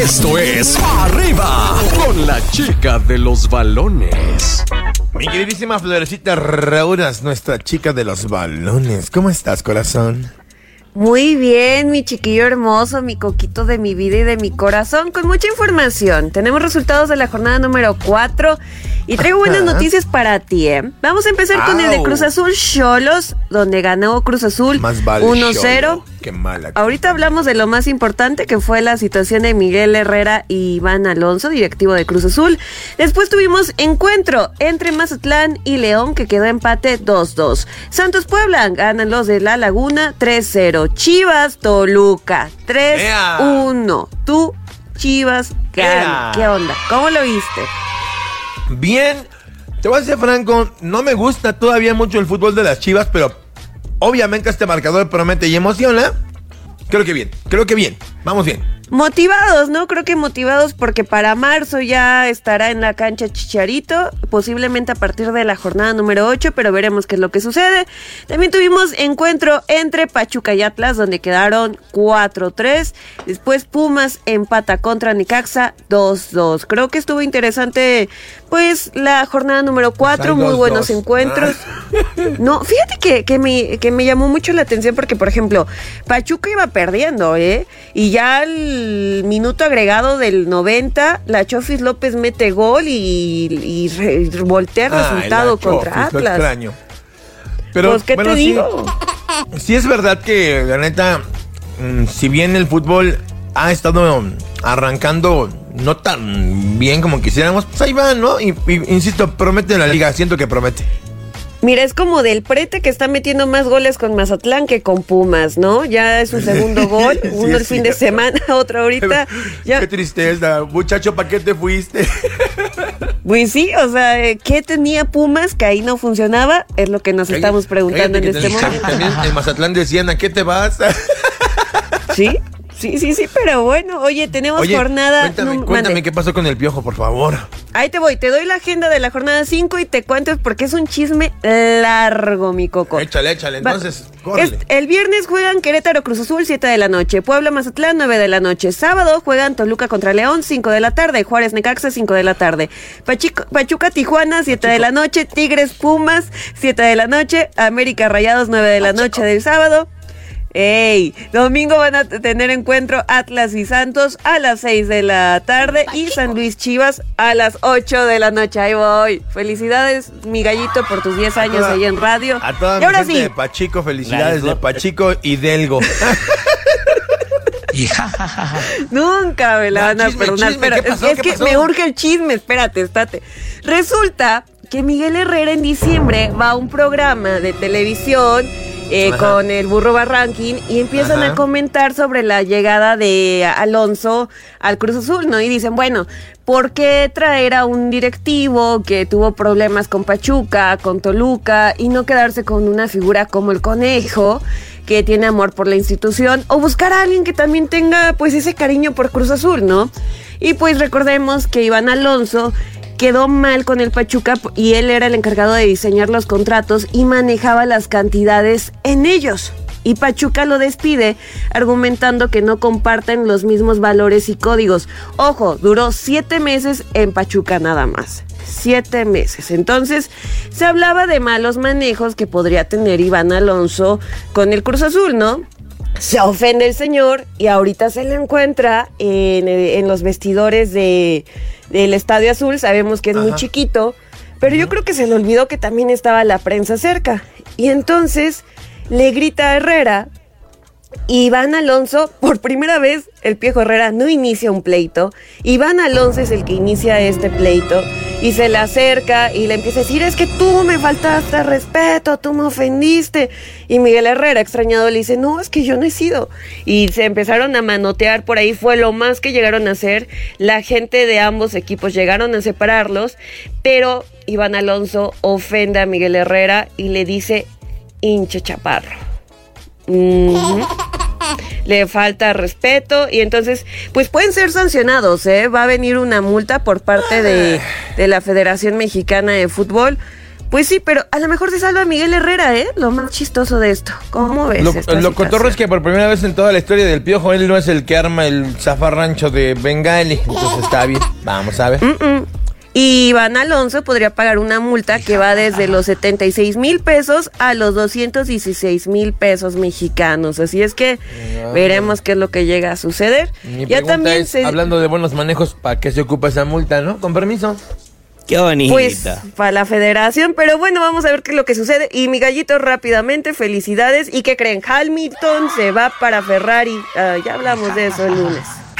Esto es Arriba con la chica de los balones. Mi queridísima Florecita Rauras, nuestra chica de los balones. ¿Cómo estás, corazón? Muy bien, mi chiquillo hermoso, mi coquito de mi vida y de mi corazón, con mucha información. Tenemos resultados de la jornada número 4 y traigo buenas noticias para ti, ¿eh? Vamos a empezar con el de Cruz Azul Cholos, donde ganó Cruz Azul 1-0. Qué mala. Ahorita hablamos de lo más importante que fue la situación de Miguel Herrera y Iván Alonso, directivo de Cruz Azul. Después tuvimos encuentro entre Mazatlán y León, que quedó empate 2-2. Santos Puebla ganan los de La Laguna 3-0. Chivas Toluca 3-1. Tú, Chivas, gana. ¿Qué onda? ¿Cómo lo viste? Bien. Te voy a decir, Franco, no me gusta todavía mucho el fútbol de las Chivas, pero obviamente este marcador promete y emociona. Creo que bien, creo que bien. Vamos bien. Motivados, ¿no? Creo que motivados porque para marzo ya estará en la cancha Chicharito, posiblemente a partir de la jornada número 8, pero veremos qué es lo que sucede. También tuvimos encuentro entre Pachuca y Atlas, donde quedaron 4-3. Después Pumas empata contra Nicaxa 2-2. Creo que estuvo interesante, pues, la jornada número 4, muy buenos encuentros. No, fíjate que, que, me, que me llamó mucho la atención porque, por ejemplo, Pachuca iba perdiendo, ¿eh? Y ya el minuto agregado del 90, la Chofis López mete gol y, voltea el resultado contra Atlas. extraño. Pero, pues, ¿qué te digo? Sí, es verdad que, la neta, mm, si bien el fútbol ha estado arrancando no tan bien como quisiéramos, pues ahí va, ¿no? Y, insisto, promete la liga, siento que promete. Mira, es como del prete que está metiendo más goles con Mazatlán que con Pumas, ¿no? Ya es su segundo gol, uno el fin de semana, otro ahorita. Qué tristeza, muchacho, ¿para qué te fuiste? Pues sí, o sea, ¿qué tenía Pumas que ahí no funcionaba? Es lo que nos estamos preguntando en este momento. También en Mazatlán decían, ¿a qué te vas? Sí, Sí, sí, sí, pero bueno, oye, tenemos jornada. Cuéntame, cuéntame qué pasó con el piojo, por favor. Ahí te voy, te doy la agenda de la jornada 5 y te cuento porque es un chisme largo, mi coco. Échale, échale, entonces, El viernes juegan Querétaro Cruz Azul, 7 de la noche. Puebla Mazatlán, 9 de la noche. Sábado juegan Toluca contra León, 5 de la tarde. Juárez Necaxa, 5 de la tarde. Pachuca Tijuana, 7 de la noche. Tigres Pumas, 7 de la noche. América Rayados, 9 de la noche del sábado. ¡Ey! Domingo van a tener encuentro Atlas y Santos a las 6 de la tarde y San Luis Chivas a las 8 de la noche. Ahí voy. Felicidades, mi gallito, por tus 10 años ahí en radio. A toda y ahora sí. de Pachico, felicidades de Pachico y Delgo. Nunca me la van a perdonar. pero es, que me urge el chisme. Espérate, espérate. Resulta que Miguel Herrera en diciembre va a un programa de televisión eh, con el burro Barranquín y empiezan a comentar sobre la llegada de Alonso al Cruz Azul, ¿no? Y dicen, bueno, ¿por qué traer a un directivo que tuvo problemas con Pachuca, con Toluca y no quedarse con una figura como el conejo? que tiene amor por la institución o buscar a alguien que también tenga pues ese cariño por Cruz Azul, ¿no? Y pues recordemos que Iván Alonso quedó mal con el Pachuca y él era el encargado de diseñar los contratos y manejaba las cantidades en ellos. Y Pachuca lo despide argumentando que no comparten los mismos valores y códigos. Ojo, duró siete meses en Pachuca nada más. Siete meses. Entonces se hablaba de malos manejos que podría tener Iván Alonso con el Cruz Azul, ¿no? Se ofende el señor y ahorita se le encuentra en, los vestidores de, del Estadio Azul. Sabemos que es muy chiquito, pero yo creo que se le olvidó que también estaba la prensa cerca. Y entonces le grita a Herrera Iván Alonso, por primera vez, el Piejo Herrera no inicia un pleito. Iván Alonso es el que inicia este pleito y se le acerca y le empieza a decir, es que tú me faltaste respeto, tú me ofendiste. Y Miguel Herrera, extrañado, le dice, no, es que yo no he sido. Y se empezaron a manotear por ahí, fue lo más que llegaron a hacer. La gente de ambos equipos llegaron a separarlos, pero Iván Alonso ofende a Miguel Herrera y le dice, hinche chaparro le falta respeto y entonces, pues pueden ser sancionados, ¿eh? Va a venir una multa por parte de, de la Federación Mexicana de Fútbol Pues sí, pero a lo mejor se salva Miguel Herrera, ¿eh? Lo más chistoso de esto. ¿Cómo ves? Lo, lo cotorro es que por primera vez en toda la historia del piojo, él no es el que arma el zafarrancho de Bengali. Entonces está bien. Vamos a ver. Y Iván Alonso podría pagar una multa que va desde los 76 mil pesos a los 216 mil pesos mexicanos. Así es que veremos qué es lo que llega a suceder. ya también hablando de buenos manejos, ¿para qué se ocupa esa multa, no? Con permiso. Qué bonita. Pues para la federación, pero bueno, vamos a ver qué es lo que sucede. Y mi gallito rápidamente, felicidades. ¿Y qué creen? Hamilton se va para Ferrari. Ah, ya hablamos de eso el lunes.